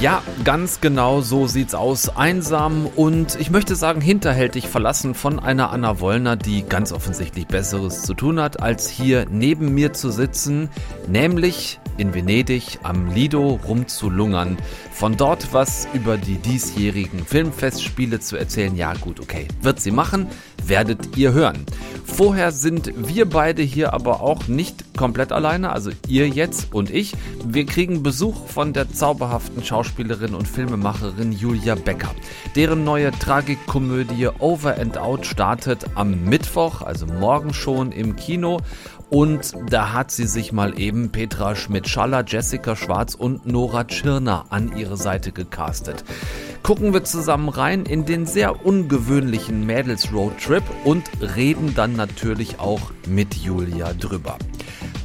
Ja, ganz genau so sieht's aus. Einsam und ich möchte sagen hinterhältig verlassen von einer Anna Wollner, die ganz offensichtlich Besseres zu tun hat, als hier neben mir zu sitzen, nämlich in Venedig am Lido rumzulungern. Von dort was über die diesjährigen Filmfestspiele zu erzählen, ja gut, okay, wird sie machen, werdet ihr hören. Vorher sind wir beide hier aber auch nicht komplett alleine, also ihr jetzt und ich. Wir kriegen Besuch von der zauberhaften Schauspielerin und Filmemacherin Julia Becker. Deren neue Tragikkomödie Over and Out startet am Mittwoch, also morgen schon im Kino. Und da hat sie sich mal eben Petra Schmidt-Schaller, Jessica Schwarz und Nora Tschirner an ihre Seite gecastet. Gucken wir zusammen rein in den sehr ungewöhnlichen Mädels Roadtrip und reden dann natürlich auch mit Julia drüber.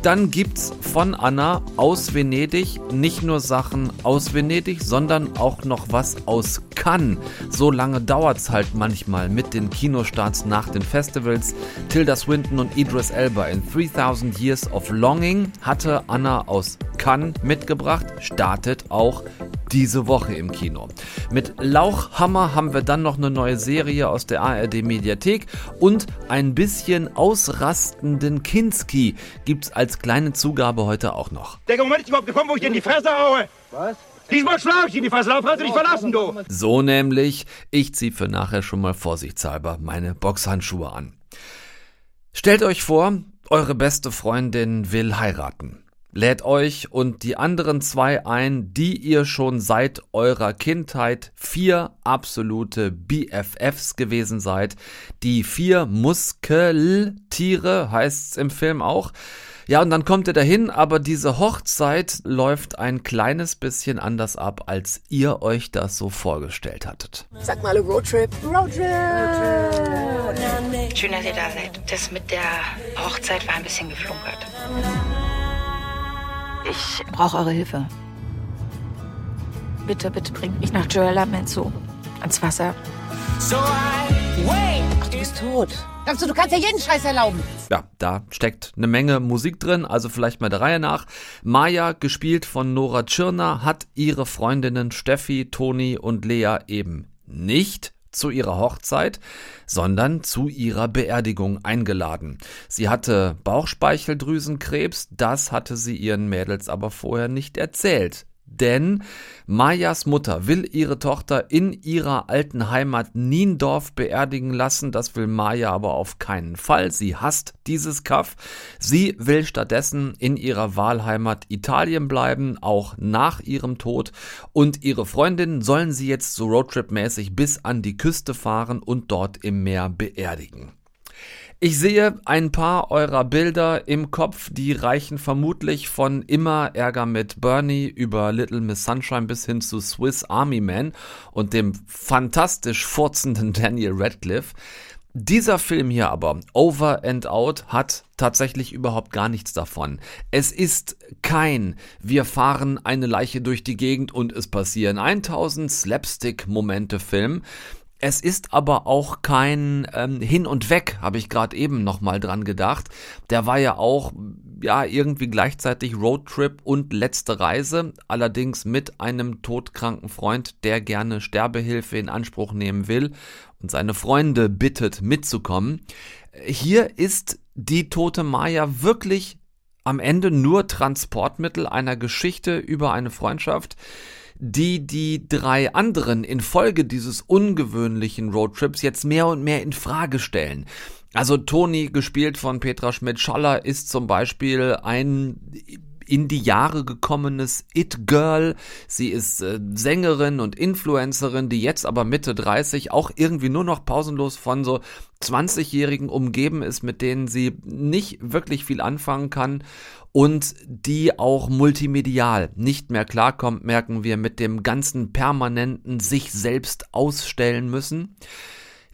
Dann gibt's von Anna aus Venedig nicht nur Sachen aus Venedig, sondern auch noch was aus Cannes. So lange dauert's halt manchmal mit den Kinostarts nach den Festivals. Tilda Swinton und Idris Elba in 3000 Years of Longing hatte Anna aus Cannes mitgebracht, startet auch diese Woche im Kino. Mit Lauchhammer haben wir dann noch eine neue Serie aus der ARD Mediathek und ein bisschen ausrastenden Kinski gibt's als kleine Zugabe heute auch noch. Der Moment ist überhaupt gekommen, wo ich dir in die Fresse haue. Was? Diesmal schlag ich in die Fresse, darauf kannst du dich verlassen, du. So nämlich, ich zieh für nachher schon mal vorsichtshalber meine Boxhandschuhe an. Stellt euch vor, eure beste Freundin will heiraten lädt euch und die anderen zwei ein, die ihr schon seit eurer Kindheit vier absolute BFFs gewesen seid. Die vier Muskeltiere heißt's im Film auch. Ja, und dann kommt ihr dahin, aber diese Hochzeit läuft ein kleines bisschen anders ab, als ihr euch das so vorgestellt hattet. Sag mal, Roadtrip. Roadtrip. Schön, dass ihr da seid. Das mit der Hochzeit war ein bisschen geflunkert. Ich brauche eure Hilfe. Bitte, bitte bringt mich nach Joella Menzo. Ans Wasser. Ach, du bist tot. Glaubst du, du kannst ja jeden Scheiß erlauben? Ja, da steckt eine Menge Musik drin, also vielleicht mal der Reihe nach. Maya, gespielt von Nora Tschirner, hat ihre Freundinnen Steffi, Toni und Lea eben nicht zu ihrer Hochzeit, sondern zu ihrer Beerdigung eingeladen. Sie hatte Bauchspeicheldrüsenkrebs, das hatte sie ihren Mädels aber vorher nicht erzählt. Denn Majas Mutter will ihre Tochter in ihrer alten Heimat Niendorf beerdigen lassen. Das will Maja aber auf keinen Fall. Sie hasst dieses Kaff. Sie will stattdessen in ihrer Wahlheimat Italien bleiben, auch nach ihrem Tod. Und ihre Freundinnen sollen sie jetzt so Roadtrip-mäßig bis an die Küste fahren und dort im Meer beerdigen. Ich sehe ein paar eurer Bilder im Kopf, die reichen vermutlich von immer Ärger mit Bernie über Little Miss Sunshine bis hin zu Swiss Army Man und dem fantastisch furzenden Daniel Radcliffe. Dieser Film hier aber, Over and Out, hat tatsächlich überhaupt gar nichts davon. Es ist kein, wir fahren eine Leiche durch die Gegend und es passieren 1000 Slapstick-Momente Film. Es ist aber auch kein ähm, Hin und Weg, habe ich gerade eben nochmal dran gedacht. Der war ja auch ja irgendwie gleichzeitig Roadtrip und letzte Reise, allerdings mit einem todkranken Freund, der gerne Sterbehilfe in Anspruch nehmen will und seine Freunde bittet mitzukommen. Hier ist die tote Maya wirklich am Ende nur Transportmittel einer Geschichte über eine Freundschaft, die die drei anderen infolge dieses ungewöhnlichen Roadtrips jetzt mehr und mehr in Frage stellen. Also Toni, gespielt von Petra Schmidt-Schaller, ist zum Beispiel ein in die Jahre gekommenes It-Girl. Sie ist äh, Sängerin und Influencerin, die jetzt aber Mitte 30 auch irgendwie nur noch pausenlos von so 20-Jährigen umgeben ist, mit denen sie nicht wirklich viel anfangen kann und die auch multimedial nicht mehr klarkommt, merken wir mit dem ganzen permanenten sich selbst ausstellen müssen.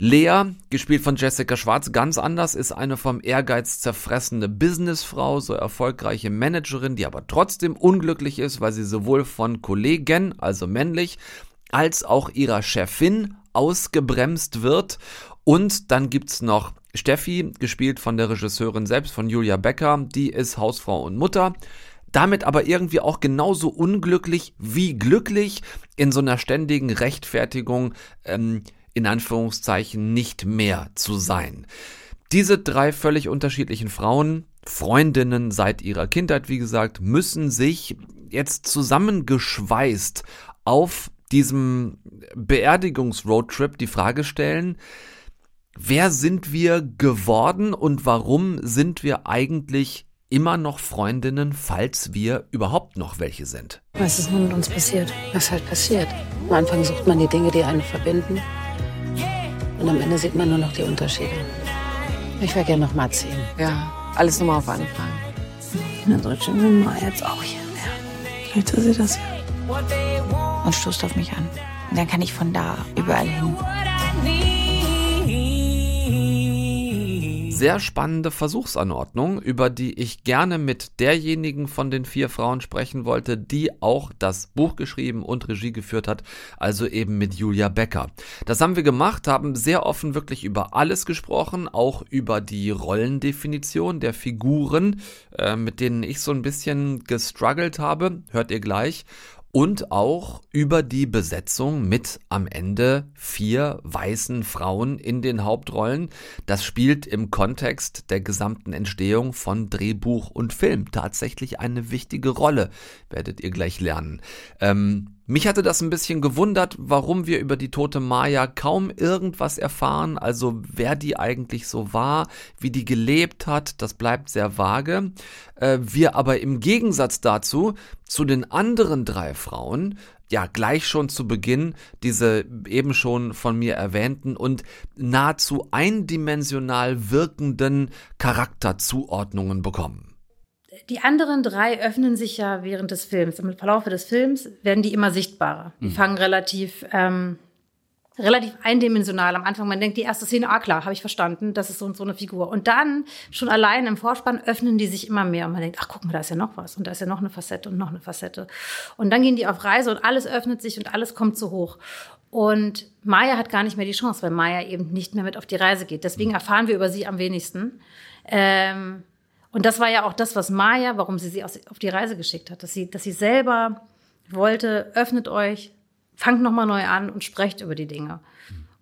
Lea, gespielt von Jessica Schwarz, ganz anders, ist eine vom Ehrgeiz zerfressene Businessfrau, so erfolgreiche Managerin, die aber trotzdem unglücklich ist, weil sie sowohl von Kollegen, also männlich, als auch ihrer Chefin ausgebremst wird. Und dann gibt's noch Steffi, gespielt von der Regisseurin selbst, von Julia Becker, die ist Hausfrau und Mutter damit aber irgendwie auch genauso unglücklich wie glücklich in so einer ständigen Rechtfertigung, ähm, in Anführungszeichen, nicht mehr zu sein. Diese drei völlig unterschiedlichen Frauen, Freundinnen seit ihrer Kindheit, wie gesagt, müssen sich jetzt zusammengeschweißt auf diesem Beerdigungsroadtrip die Frage stellen, wer sind wir geworden und warum sind wir eigentlich immer noch Freundinnen, falls wir überhaupt noch welche sind? Was ist nun mit uns passiert? Was halt passiert? Am Anfang sucht man die Dinge, die einen verbinden. Und am Ende sieht man nur noch die Unterschiede. Ich wäre gerne noch mal ziehen. Ja, alles nochmal auf Anfang. Dann soll schon mal jetzt auch hier. Ja. Vielleicht soll sie das ja. Und stoßt auf mich an. Und dann kann ich von da überall hin. Sehr spannende Versuchsanordnung, über die ich gerne mit derjenigen von den vier Frauen sprechen wollte, die auch das Buch geschrieben und Regie geführt hat, also eben mit Julia Becker. Das haben wir gemacht, haben sehr offen wirklich über alles gesprochen, auch über die Rollendefinition der Figuren, äh, mit denen ich so ein bisschen gestruggelt habe, hört ihr gleich und auch über die Besetzung mit am Ende vier weißen Frauen in den Hauptrollen. Das spielt im Kontext der gesamten Entstehung von Drehbuch und Film tatsächlich eine wichtige Rolle, werdet ihr gleich lernen. Ähm, mich hatte das ein bisschen gewundert, warum wir über die tote Maya kaum irgendwas erfahren, also wer die eigentlich so war, wie die gelebt hat, das bleibt sehr vage. Äh, wir aber im Gegensatz dazu zu den anderen drei Frauen ja gleich schon zu Beginn diese eben schon von mir erwähnten und nahezu eindimensional wirkenden Charakterzuordnungen bekommen die anderen drei öffnen sich ja während des Films. Im Verlauf des Films werden die immer sichtbarer. Die mhm. fangen relativ, ähm, relativ eindimensional am Anfang. Man denkt, die erste Szene, ah klar, habe ich verstanden, das ist so und so eine Figur. Und dann, schon allein im Vorspann, öffnen die sich immer mehr. Und man denkt, ach guck mal, da ist ja noch was. Und da ist ja noch eine Facette und noch eine Facette. Und dann gehen die auf Reise und alles öffnet sich und alles kommt so hoch. Und Maya hat gar nicht mehr die Chance, weil Maya eben nicht mehr mit auf die Reise geht. Deswegen mhm. erfahren wir über sie am wenigsten. Ähm, und das war ja auch das, was Maya, warum sie sie auf die Reise geschickt hat, dass sie, dass sie selber wollte, öffnet euch, fangt nochmal neu an und sprecht über die Dinge.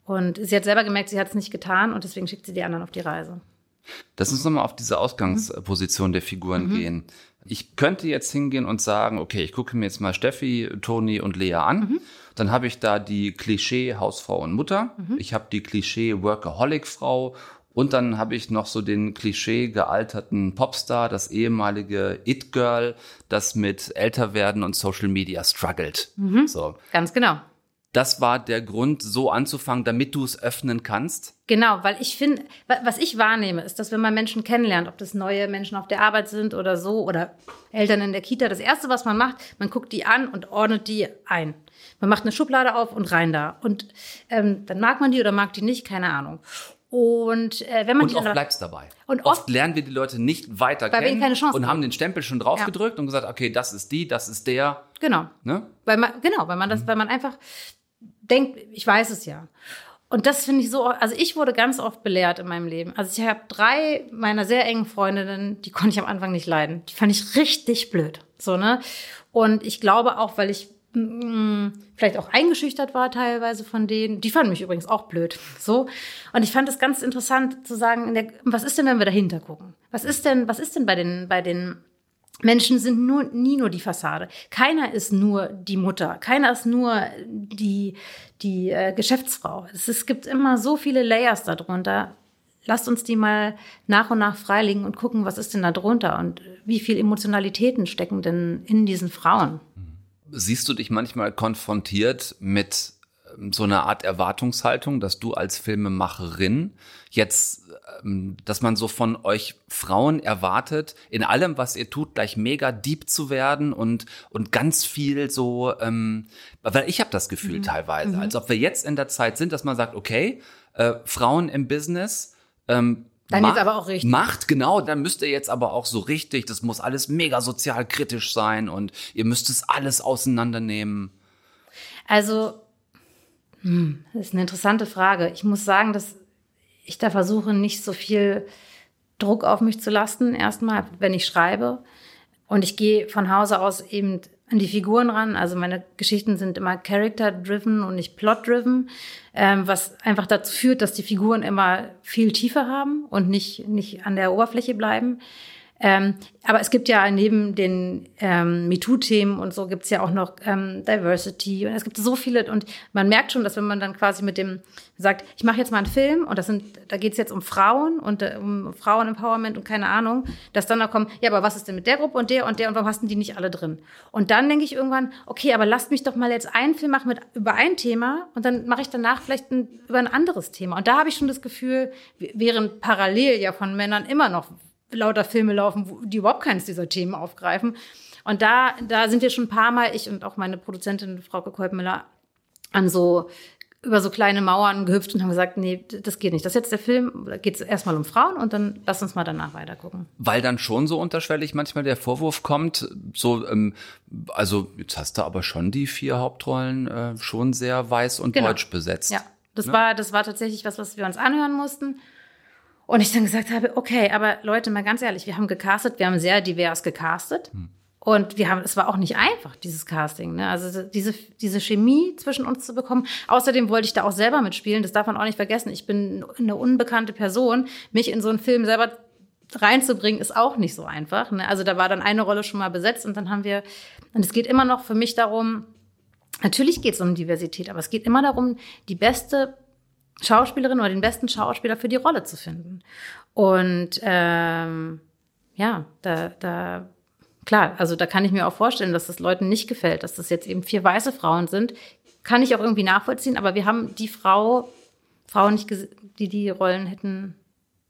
Und sie hat selber gemerkt, sie hat es nicht getan und deswegen schickt sie die anderen auf die Reise. Lass uns nochmal auf diese Ausgangsposition mhm. der Figuren mhm. gehen. Ich könnte jetzt hingehen und sagen, okay, ich gucke mir jetzt mal Steffi, Toni und Lea an. Mhm. Dann habe ich da die Klischee Hausfrau und Mutter. Mhm. Ich habe die Klischee Workaholic Frau und dann habe ich noch so den Klischee gealterten Popstar, das ehemalige It-Girl, das mit Älterwerden und Social Media struggelt. Mhm. So. Ganz genau. Das war der Grund, so anzufangen, damit du es öffnen kannst. Genau, weil ich finde, was ich wahrnehme, ist, dass wenn man Menschen kennenlernt, ob das neue Menschen auf der Arbeit sind oder so oder Eltern in der Kita, das erste, was man macht, man guckt die an und ordnet die ein. Man macht eine Schublade auf und rein da. Und ähm, dann mag man die oder mag die nicht, keine Ahnung. Und äh, wenn man und die oft bleibt es dabei. Und oft, oft, lernen wir die Leute nicht weiter weil kennen keine Chance und haben den Stempel schon draufgedrückt ja. und gesagt, okay, das ist die, das ist der. Genau. Ne? Weil man, genau, weil man das, mhm. weil man einfach denkt, ich weiß es ja. Und das finde ich so, also ich wurde ganz oft belehrt in meinem Leben. Also ich habe drei meiner sehr engen Freundinnen, die konnte ich am Anfang nicht leiden. Die fand ich richtig blöd. So, ne? Und ich glaube auch, weil ich vielleicht auch eingeschüchtert war teilweise von denen. Die fanden mich übrigens auch blöd. So. Und ich fand es ganz interessant zu sagen, der, was ist denn, wenn wir dahinter gucken? Was ist denn, was ist denn bei den, bei den Menschen sind nur, nie nur die Fassade. Keiner ist nur die Mutter. Keiner ist nur die, die äh, Geschäftsfrau. Es, es gibt immer so viele Layers darunter. Lasst uns die mal nach und nach freilegen und gucken, was ist denn da drunter und wie viel Emotionalitäten stecken denn in diesen Frauen. Siehst du dich manchmal konfrontiert mit ähm, so einer Art Erwartungshaltung, dass du als Filmemacherin jetzt, ähm, dass man so von euch Frauen erwartet, in allem, was ihr tut, gleich mega deep zu werden und, und ganz viel so, ähm, weil ich habe das Gefühl mhm. teilweise, mhm. als ob wir jetzt in der Zeit sind, dass man sagt, okay, äh, Frauen im Business, ähm, dann macht, jetzt aber auch richtig. Macht, genau. Dann müsst ihr jetzt aber auch so richtig, das muss alles mega sozial kritisch sein und ihr müsst es alles auseinandernehmen. Also, Hm, das ist eine interessante Frage. Ich muss sagen, dass ich da versuche, nicht so viel Druck auf mich zu lasten, erstmal, wenn ich schreibe. Und ich gehe von Hause aus eben an die Figuren ran. Also meine Geschichten sind immer character-driven und nicht plot-driven, ähm, was einfach dazu führt, dass die Figuren immer viel tiefer haben und nicht, nicht an der Oberfläche bleiben. Ähm, aber es gibt ja neben den ähm, MeToo-Themen und so gibt es ja auch noch ähm, Diversity und es gibt so viele und man merkt schon, dass wenn man dann quasi mit dem sagt, ich mache jetzt mal einen Film und das sind, da geht es jetzt um Frauen und äh, um Frauen-Empowerment und keine Ahnung, dass dann da kommen, ja, aber was ist denn mit der Gruppe und der und der und warum hast denn die nicht alle drin? Und dann denke ich irgendwann, okay, aber lasst mich doch mal jetzt einen Film machen mit über ein Thema und dann mache ich danach vielleicht ein, über ein anderes Thema. Und da habe ich schon das Gefühl, während parallel ja von Männern immer noch lauter Filme laufen, die überhaupt keines dieser Themen aufgreifen. Und da, da sind wir schon ein paar Mal, ich und auch meine Produzentin Frau Kolbmüller, an so über so kleine Mauern gehüpft und haben gesagt, nee, das geht nicht. Das ist jetzt der Film, da geht es erstmal um Frauen und dann lass uns mal danach weiter gucken. Weil dann schon so unterschwellig manchmal der Vorwurf kommt, so, ähm, also jetzt hast du aber schon die vier Hauptrollen äh, schon sehr weiß und genau. deutsch besetzt. Ja, das ne? war, das war tatsächlich was, was wir uns anhören mussten. Und ich dann gesagt habe, okay, aber Leute, mal ganz ehrlich, wir haben gecastet, wir haben sehr divers gecastet. Hm. Und wir haben, es war auch nicht einfach, dieses Casting. Ne? Also diese, diese Chemie zwischen uns zu bekommen. Außerdem wollte ich da auch selber mitspielen. Das darf man auch nicht vergessen. Ich bin eine unbekannte Person. Mich in so einen Film selber reinzubringen, ist auch nicht so einfach. Ne? Also da war dann eine Rolle schon mal besetzt und dann haben wir, und es geht immer noch für mich darum, natürlich geht es um Diversität, aber es geht immer darum, die beste Schauspielerin oder den besten Schauspieler für die Rolle zu finden. Und ähm, ja, da, da, klar, also da kann ich mir auch vorstellen, dass das Leuten nicht gefällt, dass das jetzt eben vier weiße Frauen sind. Kann ich auch irgendwie nachvollziehen, aber wir haben die Frau, Frauen nicht, die die Rollen hätten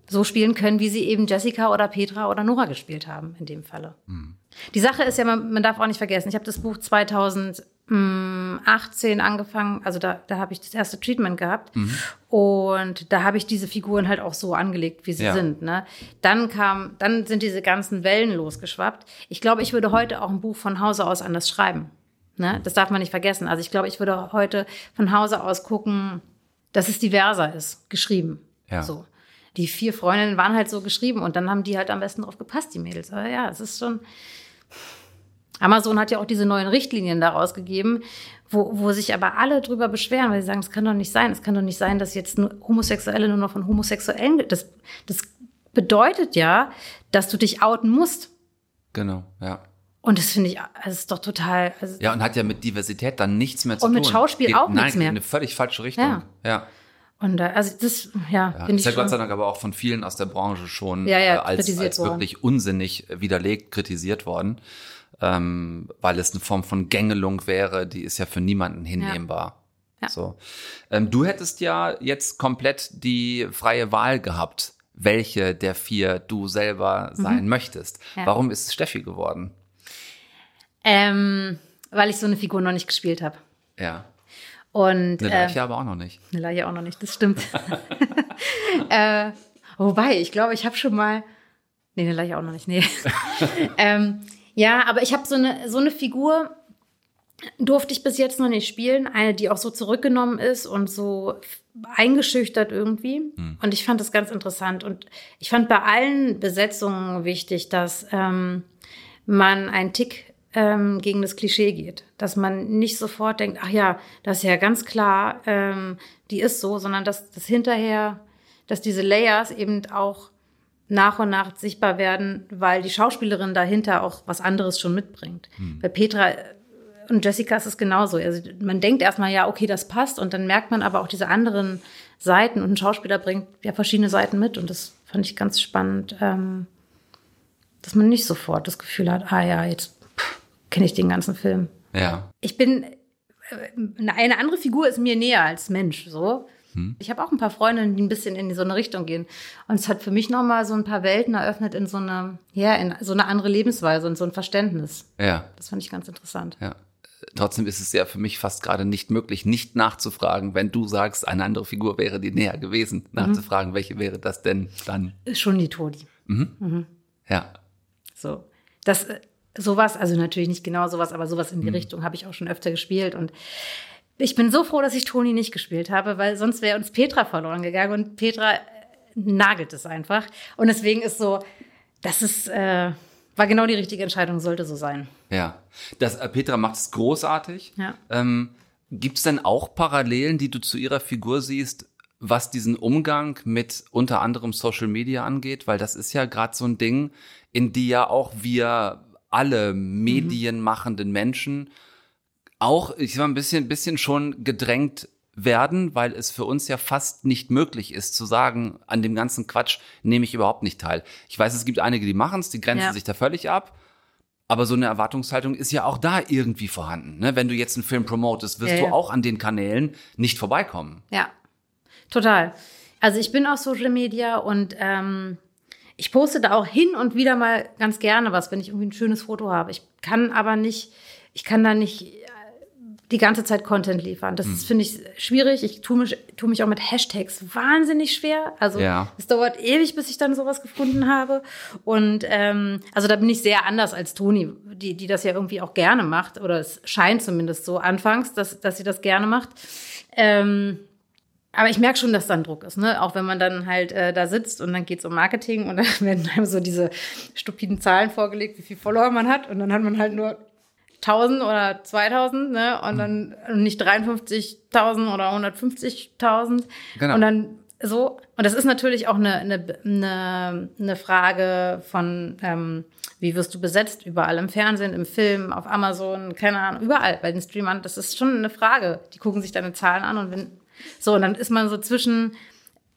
so spielen können, wie sie eben Jessica oder Petra oder Nora gespielt haben, in dem Falle. Mhm. Die Sache ist ja, man, man darf auch nicht vergessen, ich habe das Buch 2000 18 angefangen, also da, da habe ich das erste Treatment gehabt mhm. und da habe ich diese Figuren halt auch so angelegt, wie sie ja. sind. Ne? Dann kam, dann sind diese ganzen Wellen losgeschwappt. Ich glaube, ich würde heute auch ein Buch von Hause aus anders schreiben. Ne? Das darf man nicht vergessen. Also ich glaube, ich würde heute von Hause aus gucken, dass es diverser ist, geschrieben. Ja. So. Die vier Freundinnen waren halt so geschrieben und dann haben die halt am besten drauf gepasst, die Mädels. Aber ja, es ist schon Amazon hat ja auch diese neuen Richtlinien daraus gegeben, wo, wo sich aber alle drüber beschweren, weil sie sagen, das kann doch nicht sein. Es kann doch nicht sein, dass jetzt nur Homosexuelle nur noch von Homosexuellen. Das, das bedeutet ja, dass du dich outen musst. Genau, ja. Und das finde ich, das ist doch total. Also ja, und hat ja mit Diversität dann nichts mehr zu tun. Und mit Schauspiel Geht, auch nein, nichts mehr. In eine völlig falsche Richtung. Ja. ja. Und äh, also das, ja, ja ist ja Gott sei Dank aber auch von vielen aus der Branche schon ja, ja, äh, als, als wirklich unsinnig widerlegt, kritisiert worden ähm, weil es eine Form von Gängelung wäre, die ist ja für niemanden hinnehmbar. Ja. So. Ähm, du hättest ja jetzt komplett die freie Wahl gehabt, welche der vier du selber mhm. sein mhm. möchtest. Ja. Warum ist es Steffi geworden? Ähm, weil ich so eine Figur noch nicht gespielt habe. Ja. Und, eine Leiche äh, aber auch noch nicht. Eine Leiche auch noch nicht, das stimmt. äh, wobei, ich glaube, ich habe schon mal. Nee, eine Leiche auch noch nicht. Nee. ähm, ja, aber ich habe so eine, so eine Figur, durfte ich bis jetzt noch nicht spielen. Eine, die auch so zurückgenommen ist und so eingeschüchtert irgendwie. Hm. Und ich fand das ganz interessant. Und ich fand bei allen Besetzungen wichtig, dass ähm, man einen Tick ähm, gegen das Klischee geht. Dass man nicht sofort denkt, ach ja, das ist ja ganz klar, ähm, die ist so, sondern dass das hinterher, dass diese Layers eben auch nach und nach sichtbar werden, weil die Schauspielerin dahinter auch was anderes schon mitbringt. Hm. Bei Petra und Jessica ist es genauso. Also man denkt erstmal, ja, okay, das passt. Und dann merkt man aber auch diese anderen Seiten. Und ein Schauspieler bringt ja verschiedene Seiten mit. Und das fand ich ganz spannend, ähm, dass man nicht sofort das Gefühl hat, ah ja, jetzt kenne ich den ganzen Film. Ja. Ich bin, äh, eine andere Figur ist mir näher als Mensch, so. Hm. Ich habe auch ein paar Freundinnen, die ein bisschen in so eine Richtung gehen. Und es hat für mich nochmal so ein paar Welten eröffnet in so eine, ja, in so eine andere Lebensweise und so ein Verständnis. Ja. Das fand ich ganz interessant. Ja. Trotzdem ist es ja für mich fast gerade nicht möglich, nicht nachzufragen, wenn du sagst, eine andere Figur wäre dir näher gewesen, mhm. nachzufragen, welche wäre das denn dann? Schon die Todi. Mhm. Mhm. Ja. So. Das, sowas, also natürlich nicht genau sowas, aber sowas in die mhm. Richtung habe ich auch schon öfter gespielt und ich bin so froh, dass ich Toni nicht gespielt habe, weil sonst wäre uns Petra verloren gegangen und Petra äh, nagelt es einfach. Und deswegen ist so, das ist, äh, war genau die richtige Entscheidung, sollte so sein. Ja, das, äh, Petra macht es großartig. Ja. Ähm, Gibt es denn auch Parallelen, die du zu ihrer Figur siehst, was diesen Umgang mit unter anderem Social Media angeht? Weil das ist ja gerade so ein Ding, in die ja auch wir alle medienmachenden Menschen auch, ich war ein bisschen, bisschen schon gedrängt werden, weil es für uns ja fast nicht möglich ist zu sagen, an dem ganzen Quatsch nehme ich überhaupt nicht teil. Ich weiß, es gibt einige, die machen es, die grenzen Ja. sich da völlig ab. Aber so eine Erwartungshaltung ist ja auch da irgendwie vorhanden. Ne? Wenn du jetzt einen Film promotest, wirst Ja, du ja. auch an den Kanälen nicht vorbeikommen. Ja, total. Also ich bin auf Social Media und ähm, ich poste da auch hin und wieder mal ganz gerne was, wenn ich irgendwie ein schönes Foto habe. Ich kann aber nicht, ich kann da nicht die ganze Zeit Content liefern. Das ist, finde ich schwierig. Ich tue mich, tue mich auch mit Hashtags wahnsinnig schwer. Also Ja. es dauert ewig, bis ich dann sowas gefunden habe. Und ähm, also da bin ich sehr anders als Toni, die, die das ja irgendwie auch gerne macht. Oder es scheint zumindest so anfangs, dass, dass sie das gerne macht. Ähm, aber ich merke schon, dass da ein Druck ist, ne? Auch wenn man dann halt äh, da sitzt und dann geht's um Marketing und dann werden einem so diese stupiden Zahlen vorgelegt, wie viel Follower man hat und dann hat man halt nur 1000 oder 2000, ne? Und dann und nicht 53.000 oder 150.000. Genau. Und dann so. Und das ist natürlich auch eine, eine, eine, eine Frage von, ähm, wie wirst du besetzt? Überall im Fernsehen, im Film, auf Amazon, keine Ahnung, überall bei den Streamern. Das ist schon eine Frage. Die gucken sich deine Zahlen an und wenn, so, und dann ist man so zwischen,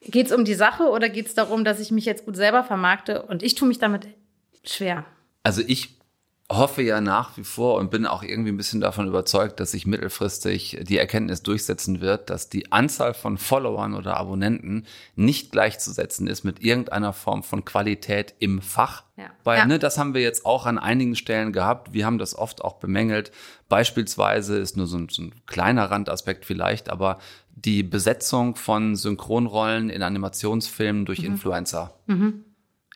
geht's um die Sache oder geht's darum, dass ich mich jetzt gut selber vermarkte? Und ich tue mich damit schwer. Also ich hoffe ja nach wie vor und bin auch irgendwie ein bisschen davon überzeugt, dass sich mittelfristig die Erkenntnis durchsetzen wird, dass die Anzahl von Followern oder Abonnenten nicht gleichzusetzen ist mit irgendeiner Form von Qualität im Fach. Ja. Weil, Ja. ne, das haben wir jetzt auch an einigen Stellen gehabt. Wir haben das oft auch bemängelt. Beispielsweise ist nur so ein, so ein kleiner Randaspekt vielleicht, aber die Besetzung von Synchronrollen in Animationsfilmen Mhm. durch Influencer.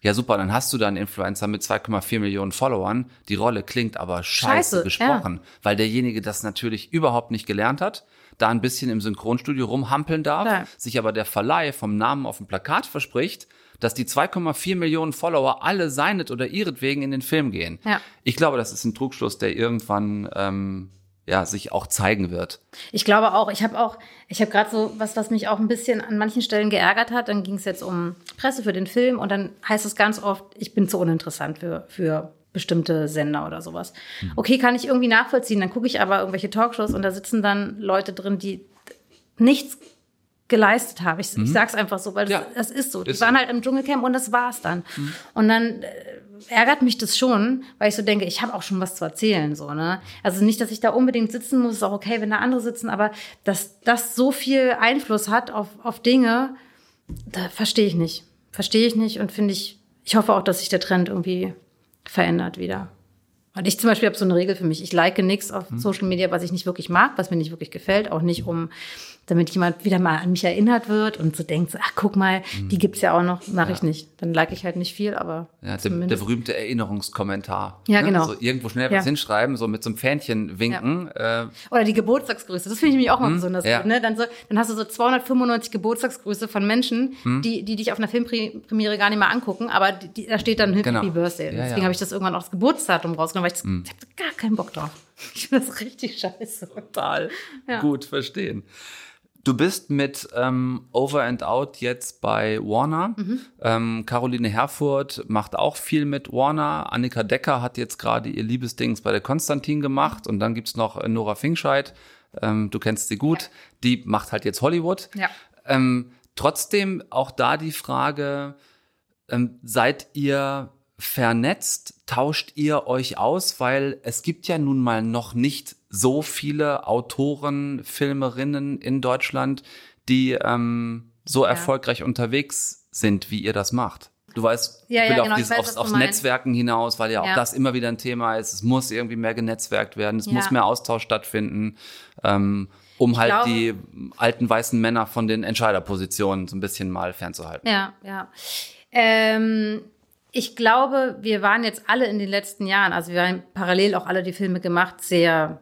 Ja, super, dann hast du da einen Influencer mit 2,4 Millionen Followern. Die Rolle klingt aber scheiße, Scheiße, gesprochen, weil derjenige das natürlich überhaupt nicht gelernt hat, da ein bisschen im Synchronstudio rumhampeln darf, Ja. sich aber der Verleih vom Namen auf dem Plakat verspricht, dass die 2,4 Millionen Follower alle seinet oder ihretwegen in den Film gehen. Ja. Ich glaube, das ist ein Trugschluss, der irgendwann ähm, ja, sich auch zeigen wird. Ich glaube auch, ich habe auch, ich habe gerade so was, was mich auch ein bisschen an manchen Stellen geärgert hat. Dann ging es jetzt um Presse für den Film und dann heißt es ganz oft, ich bin zu uninteressant für, für bestimmte Sender oder sowas. Okay, kann ich irgendwie nachvollziehen. Dann gucke ich aber irgendwelche Talkshows und da sitzen dann Leute drin, die nichts geleistet haben. Ich, ich sag's einfach so, weil das, Ja. das ist so. Die Ist waren so. halt im Dschungelcamp und das war's dann. Und dann äh, ärgert mich das schon, weil ich so denke, ich habe auch schon was zu erzählen, so, ne? Also nicht, dass ich da unbedingt sitzen muss, ist auch okay, wenn da andere sitzen, aber dass das so viel Einfluss hat auf, auf Dinge, da verstehe ich nicht. Verstehe ich nicht und finde ich, ich hoffe auch, dass sich der Trend irgendwie verändert wieder. Und ich zum Beispiel habe so eine Regel für mich. Ich like nichts auf Social Media, was ich nicht wirklich mag, was mir nicht wirklich gefällt. Auch nicht, um, damit jemand wieder mal an mich erinnert wird und so denkt, so, ach, guck mal, die gibt's ja auch noch. Mache ich nicht. Dann like ich halt nicht viel, aber Ja, der, der berühmte Erinnerungskommentar. Ja, genau. So irgendwo schnell Ja. was hinschreiben, so mit so einem Fähnchen winken. Äh, Oder die Geburtstagsgrüße. Das finde ich nämlich auch mal besonders ja. gut. Ne? Dann, so, dann hast du so 295 Geburtstagsgrüße von Menschen, die, die dich auf einer Filmpremiere gar nicht mehr angucken, aber die, die, da steht dann Happy Genau. Birthday. Ja, Deswegen ja. Hm. habe ich das irgendwann auch das Geburtsdatum rausgenommen, weil ich, das, ich habe gar keinen Bock drauf. Ich finde das richtig scheiße. total Ja. gut verstehen. Du bist mit ähm, Over and Out jetzt bei Warner. Mhm. Ähm, Caroline Herfurth macht auch viel mit Warner. Annika Decker hat jetzt gerade ihr Liebesdings bei der Konstantin gemacht. Und dann gibt's noch äh, Nora Fingscheid. Ähm, du kennst sie gut. Die macht halt jetzt Hollywood. Ja. Ähm, trotzdem auch da die Frage, ähm, seid ihr vernetzt? Tauscht ihr euch aus? Weil es gibt ja nun mal noch nicht so viele Autoren, Filmerinnen in Deutschland, die ähm, so erfolgreich unterwegs sind, wie ihr das macht. Du weißt, Ja, ich will ja, auf genau, ich dieses, weiß, aufs, aufs. Netzwerken hinaus, weil ja auch Ja. das immer wieder ein Thema ist. Es muss irgendwie mehr genetzwerkt werden, es Ja. muss mehr Austausch stattfinden, ähm, um halt glaube- die alten weißen Männer von den Entscheiderpositionen so ein bisschen mal fernzuhalten. Ja, ja. Ähm, ich glaube, wir waren jetzt alle in den letzten Jahren, also wir haben parallel auch alle die Filme gemacht, sehr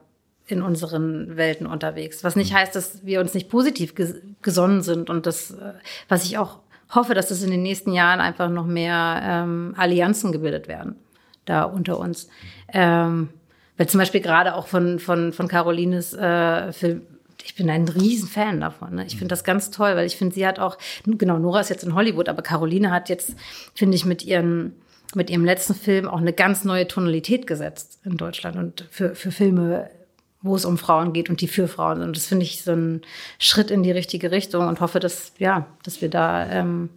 in unseren Welten unterwegs. Was nicht heißt, dass wir uns nicht positiv ges gesonnen sind und das, äh, was ich auch hoffe, dass es in den nächsten Jahren einfach noch mehr ähm, Allianzen gebildet werden da unter uns. Ähm, weil zum Beispiel gerade auch von, von, von Carolines äh, Film, ich bin ein Riesenfan davon. Ne? Ich finde das ganz toll, weil ich finde, sie hat auch, genau, Nora ist jetzt in Hollywood, aber Caroline hat jetzt, finde ich, mit ihren mit ihrem letzten Film auch eine ganz neue Tonalität gesetzt in Deutschland und für, für Filme, wo es um Frauen geht und die für Frauen sind. Und das finde ich so ein Schritt in die richtige Richtung und hoffe, dass, ja, dass wir da ähm,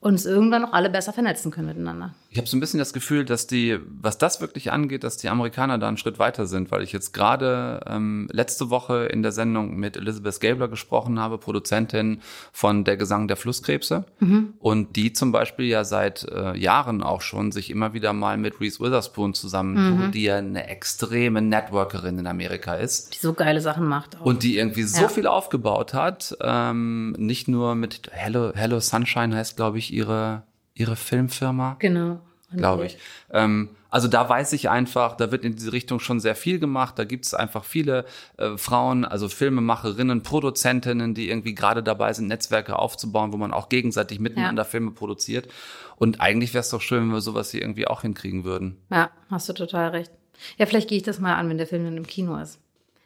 uns irgendwann noch alle besser vernetzen können miteinander. Ich habe so ein bisschen das Gefühl, dass die, was das wirklich angeht, dass die Amerikaner da einen Schritt weiter sind, weil ich jetzt gerade ähm, letzte Woche in der Sendung mit Elizabeth Gabler gesprochen habe, Produzentin von Der Gesang der Flusskrebse. Mhm. Und die zum Beispiel ja seit äh, Jahren auch schon sich immer wieder mal mit Reese Witherspoon zusammentun, mhm. die ja eine extreme Networkerin in Amerika ist. Die so geile Sachen macht. Auch. Und die irgendwie so ja. viel aufgebaut hat. Ähm, nicht nur mit Hello, Hello Sunshine heißt, glaube ich, ihre ihre Filmfirma. Genau. Glaube ich. Ähm, also da weiß ich einfach, da wird in diese Richtung schon sehr viel gemacht. Da gibt es einfach viele äh, Frauen, also Filmemacherinnen, Produzentinnen, die irgendwie gerade dabei sind, Netzwerke aufzubauen, wo man auch gegenseitig miteinander ja. Filme produziert. Und eigentlich wäre es doch schön, wenn wir sowas hier irgendwie auch hinkriegen würden. Ja, hast du total recht. Ja, vielleicht gehe ich das mal an, wenn der Film dann im Kino ist.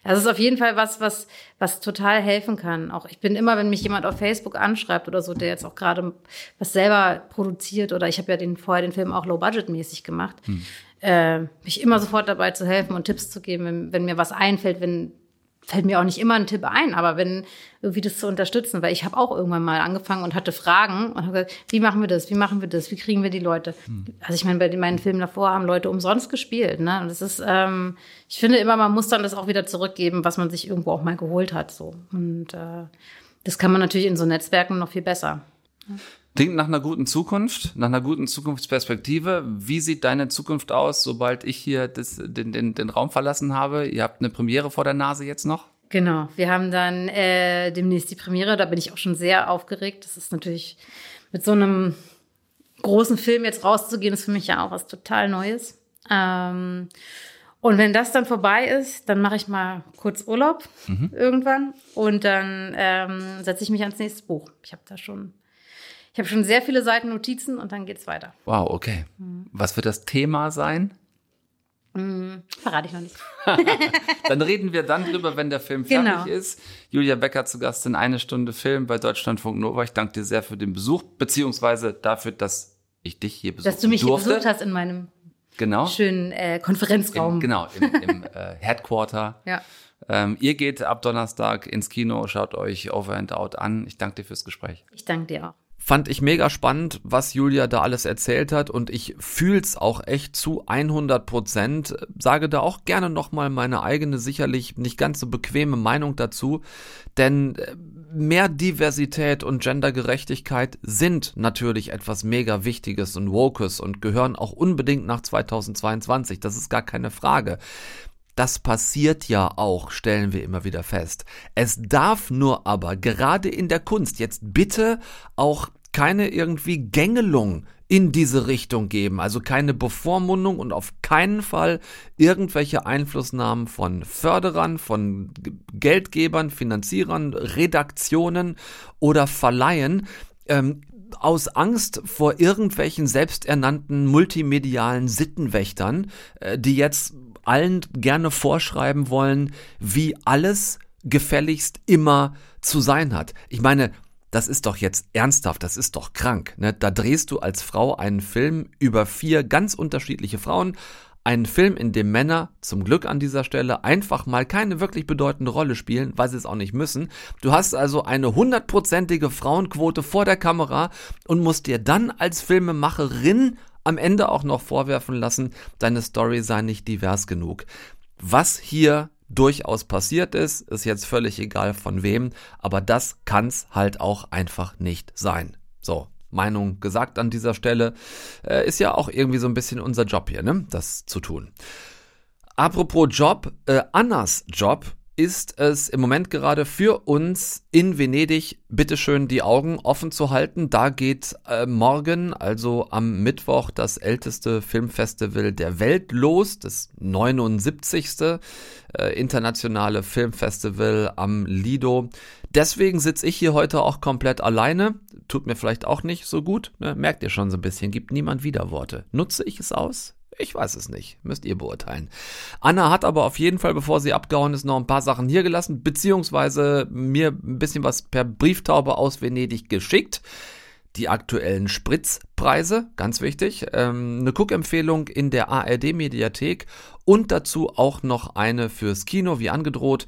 Das ist auf jeden Fall was, was, was total helfen kann. Auch ich bin immer, wenn mich jemand auf Facebook anschreibt oder so, der jetzt auch gerade was selber produziert oder ich habe ja den vorher den Film auch low budget mäßig gemacht, hm. äh, mich immer sofort dabei zu helfen und Tipps zu geben, wenn, wenn mir was einfällt, wenn fällt mir auch nicht immer ein Tipp ein, aber wenn irgendwie das zu unterstützen, weil ich habe auch irgendwann mal angefangen und hatte Fragen und habe gesagt, wie machen wir das, wie machen wir das, wie kriegen wir die Leute? Hm. Also ich meine, bei meinen Filmen davor haben Leute umsonst gespielt, ne? Und das ist, ähm, ich finde immer, man muss dann das auch wieder zurückgeben, was man sich irgendwo auch mal geholt hat, so. Und äh, das kann man natürlich in so Netzwerken noch viel besser. Ja. Klingt nach einer guten Zukunft, nach einer guten Zukunftsperspektive. Wie sieht deine Zukunft aus, sobald ich hier das, den, den, den Raum verlassen habe? Ihr habt eine Premiere vor der Nase jetzt noch? Genau, wir haben dann äh, demnächst die Premiere. Da bin ich auch schon sehr aufgeregt. Das ist natürlich mit so einem großen Film jetzt rauszugehen, ist für mich ja auch was total Neues. Ähm, und wenn das dann vorbei ist, dann mache ich mal kurz Urlaub mhm. irgendwann und dann ähm, setze ich mich ans nächste Buch. Ich habe da schon ich habe schon sehr viele Seiten Notizen und dann geht's weiter. Wow, okay. Mhm. Was wird das Thema sein? Mhm, verrate ich noch nicht. dann reden wir dann drüber, wenn der Film fertig genau. ist. Julia Becker zu Gast in eine Stunde Film bei Deutschlandfunk Nova. Ich danke dir sehr für den Besuch, beziehungsweise dafür, dass ich dich hier besucht habe. Dass du mich durfte. hier besucht hast in meinem genau. schönen äh, Konferenzraum. In, genau, im, im äh, Headquarter. Ja. Ähm, ihr geht ab Donnerstag ins Kino, schaut euch Over and Out an. Ich danke dir fürs Gespräch. Ich danke dir auch. Fand ich mega spannend, was Julia da alles erzählt hat und ich fühl's auch echt zu 100 Prozent. Sage da auch gerne nochmal meine eigene, sicherlich nicht ganz so bequeme Meinung dazu, denn äh, mehr Diversität und Gendergerechtigkeit sind natürlich etwas mega Wichtiges und Wokes und gehören auch unbedingt nach 2022. Das ist gar keine Frage. Das passiert ja auch, stellen wir immer wieder fest. Es darf nur aber gerade in der Kunst jetzt bitte auch keine irgendwie Gängelung in diese Richtung geben, also keine Bevormundung und auf keinen Fall irgendwelche Einflussnahmen von Förderern, von Geldgebern, Finanzierern, Redaktionen oder Verleihen. Ähm, aus Angst vor irgendwelchen selbsternannten multimedialen Sittenwächtern, äh, die jetzt allen gerne vorschreiben wollen, wie alles gefälligst immer zu sein hat. Ich meine, das ist doch jetzt ernsthaft, das ist doch krank. Ne? Da drehst du als Frau einen Film über vier ganz unterschiedliche Frauen, einen Film, in dem Männer, zum Glück an dieser Stelle, einfach mal keine wirklich bedeutende Rolle spielen, weil sie es auch nicht müssen. Du hast also eine hundertprozentige Frauenquote vor der Kamera und musst dir dann als Filmemacherin am Ende auch noch vorwerfen lassen, deine Story sei nicht divers genug. Was hier durchaus passiert ist, ist jetzt völlig egal von wem, aber das kann's halt auch einfach nicht sein. So, Meinung gesagt an dieser Stelle. Äh, ist ja auch irgendwie so ein bisschen unser Job hier, ne? Das zu tun. Apropos Job, äh, Annas Job ist es im Moment gerade für uns in Venedig bitteschön die Augen offen zu halten. Da geht äh, morgen, also am Mittwoch, das älteste Filmfestival der Welt los, das 79. Äh, internationale Filmfestival am Lido. Deswegen sitze ich hier heute auch komplett alleine. Tut mir vielleicht auch nicht so gut. Ne? Merkt ihr schon so ein bisschen, gibt niemand Widerworte. Nutze ich es aus? Ich weiß es nicht. Müsst ihr beurteilen. Anna hat aber auf jeden Fall, bevor sie abgehauen ist, noch ein paar Sachen hier gelassen, beziehungsweise mir ein bisschen was per Brieftaube aus Venedig geschickt. Die aktuellen Spritzpreise, ganz wichtig. Ähm, eine Cook-Empfehlung in der ARD-Mediathek und dazu auch noch eine fürs Kino, wie angedroht.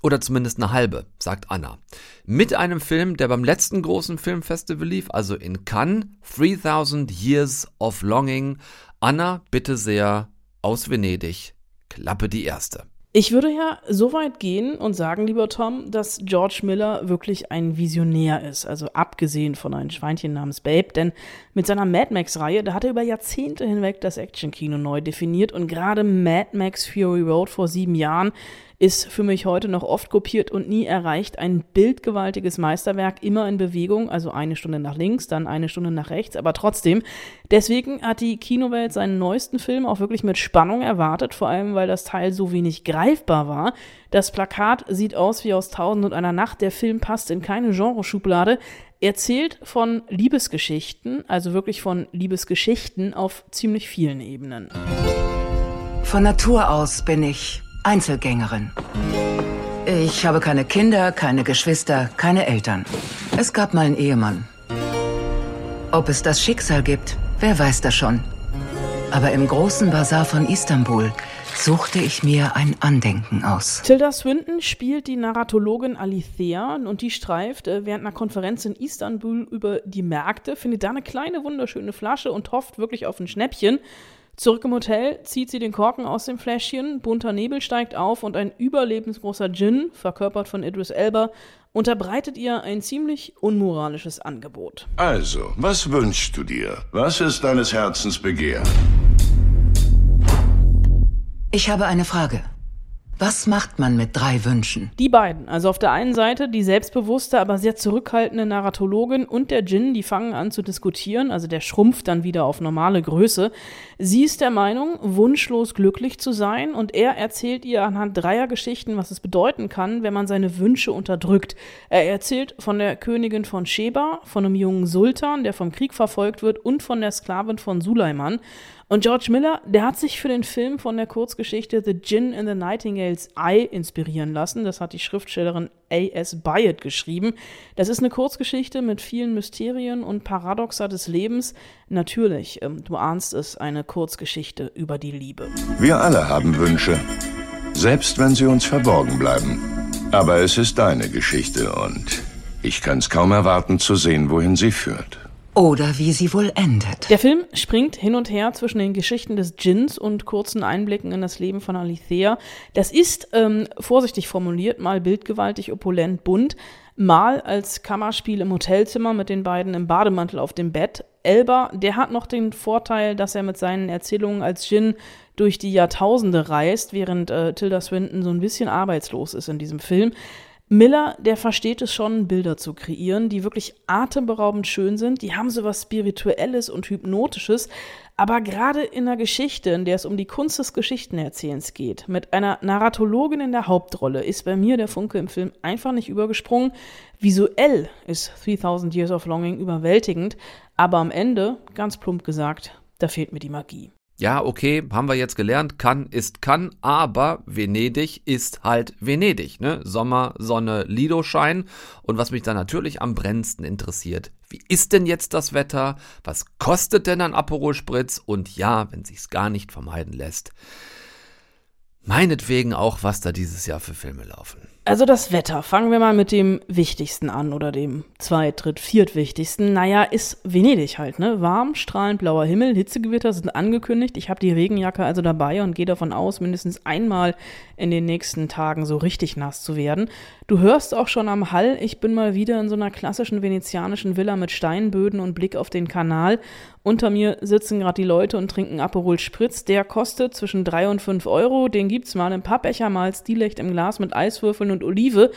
Oder zumindest eine halbe, sagt Anna. Mit einem Film, der beim letzten großen Filmfestival lief, also in Cannes, 3000 Years of Longing, Anna, bitte sehr, aus Venedig, Klappe die erste. Ich würde ja so weit gehen und sagen, lieber Tom, dass George Miller wirklich ein Visionär ist, also abgesehen von einem Schweinchen namens Babe, denn mit seiner Mad Max-Reihe, da hat er über Jahrzehnte hinweg das Actionkino neu definiert. Und gerade Mad Max Fury Road vor sieben Jahren ist für mich heute noch oft kopiert und nie erreicht. Ein bildgewaltiges Meisterwerk, immer in Bewegung, also eine Stunde nach links, dann eine Stunde nach rechts, aber trotzdem. Deswegen hat die Kinowelt seinen neuesten Film auch wirklich mit Spannung erwartet, vor allem weil das Teil so wenig greifbar war. Das Plakat sieht aus wie aus Tausend und einer Nacht. Der Film passt in keine Genreschublade. Erzählt von Liebesgeschichten, also wirklich von Liebesgeschichten auf ziemlich vielen Ebenen. Von Natur aus bin ich Einzelgängerin. Ich habe keine Kinder, keine Geschwister, keine Eltern. Es gab mal einen Ehemann. Ob es das Schicksal gibt, wer weiß das schon. Aber im großen Bazar von Istanbul suchte ich mir ein Andenken aus. Tilda Swinton spielt die Narratologin Alithea und die streift äh, während einer Konferenz in Istanbul über die Märkte, findet da eine kleine wunderschöne Flasche und hofft wirklich auf ein Schnäppchen. Zurück im Hotel zieht sie den Korken aus dem Fläschchen, bunter Nebel steigt auf und ein überlebensgroßer Djinn, verkörpert von Idris Elba, unterbreitet ihr ein ziemlich unmoralisches Angebot. Also, was wünschst du dir? Was ist deines Herzens Begehr? Ich habe eine Frage. Was macht man mit drei Wünschen? Die beiden, also auf der einen Seite die selbstbewusste, aber sehr zurückhaltende Narratologin und der Djinn, die fangen an zu diskutieren, also der schrumpft dann wieder auf normale Größe. Sie ist der Meinung, wunschlos glücklich zu sein und er erzählt ihr anhand dreier Geschichten, was es bedeuten kann, wenn man seine Wünsche unterdrückt. Er erzählt von der Königin von Sheba, von einem jungen Sultan, der vom Krieg verfolgt wird und von der Sklavin von Suleiman. Und George Miller, der hat sich für den Film von der Kurzgeschichte The Gin in the Nightingale's Eye inspirieren lassen. Das hat die Schriftstellerin A.S. Byatt geschrieben. Das ist eine Kurzgeschichte mit vielen Mysterien und Paradoxa des Lebens. Natürlich, ähm, du ahnst es, eine Kurzgeschichte über die Liebe. Wir alle haben Wünsche, selbst wenn sie uns verborgen bleiben. Aber es ist deine Geschichte und ich kann es kaum erwarten zu sehen, wohin sie führt. Oder wie sie wohl endet. Der Film springt hin und her zwischen den Geschichten des Djinns und kurzen Einblicken in das Leben von Alithea. Das ist, ähm, vorsichtig formuliert, mal bildgewaltig, opulent, bunt, mal als Kammerspiel im Hotelzimmer mit den beiden im Bademantel auf dem Bett. Elba, der hat noch den Vorteil, dass er mit seinen Erzählungen als Djinn durch die Jahrtausende reist, während äh, Tilda Swinton so ein bisschen arbeitslos ist in diesem Film. Miller, der versteht es schon, Bilder zu kreieren, die wirklich atemberaubend schön sind. Die haben so was Spirituelles und Hypnotisches. Aber gerade in einer Geschichte, in der es um die Kunst des Geschichtenerzählens geht, mit einer Narratologin in der Hauptrolle, ist bei mir der Funke im Film einfach nicht übergesprungen. Visuell ist 3000 Years of Longing überwältigend, aber am Ende, ganz plump gesagt, da fehlt mir die Magie. Ja, okay, haben wir jetzt gelernt, kann ist kann, aber Venedig ist halt Venedig, ne? Sommer, Sonne, Lido-Schein. Und was mich dann natürlich am brennendsten interessiert, wie ist denn jetzt das Wetter? Was kostet denn ein Aperol Spritz? Und ja, wenn sich's gar nicht vermeiden lässt, meinetwegen auch, was da dieses Jahr für Filme laufen. Also das Wetter. Fangen wir mal mit dem Wichtigsten an oder dem zweit-, dritt-, viertwichtigsten. Naja, ist Venedig halt, ne? Warm, strahlend blauer Himmel, Hitzegewitter sind angekündigt. Ich habe die Regenjacke also dabei und gehe davon aus, mindestens einmal in den nächsten Tagen so richtig nass zu werden. Du hörst auch schon am Hall, ich bin mal wieder in so einer klassischen venezianischen Villa mit Steinböden und Blick auf den Kanal. Unter mir sitzen gerade die Leute und trinken Aperol Spritz. Der kostet zwischen drei und fünf Euro. Den gibt's mal im Pappbecher, mal Stilecht im Glas mit Eiswürfeln und Olive.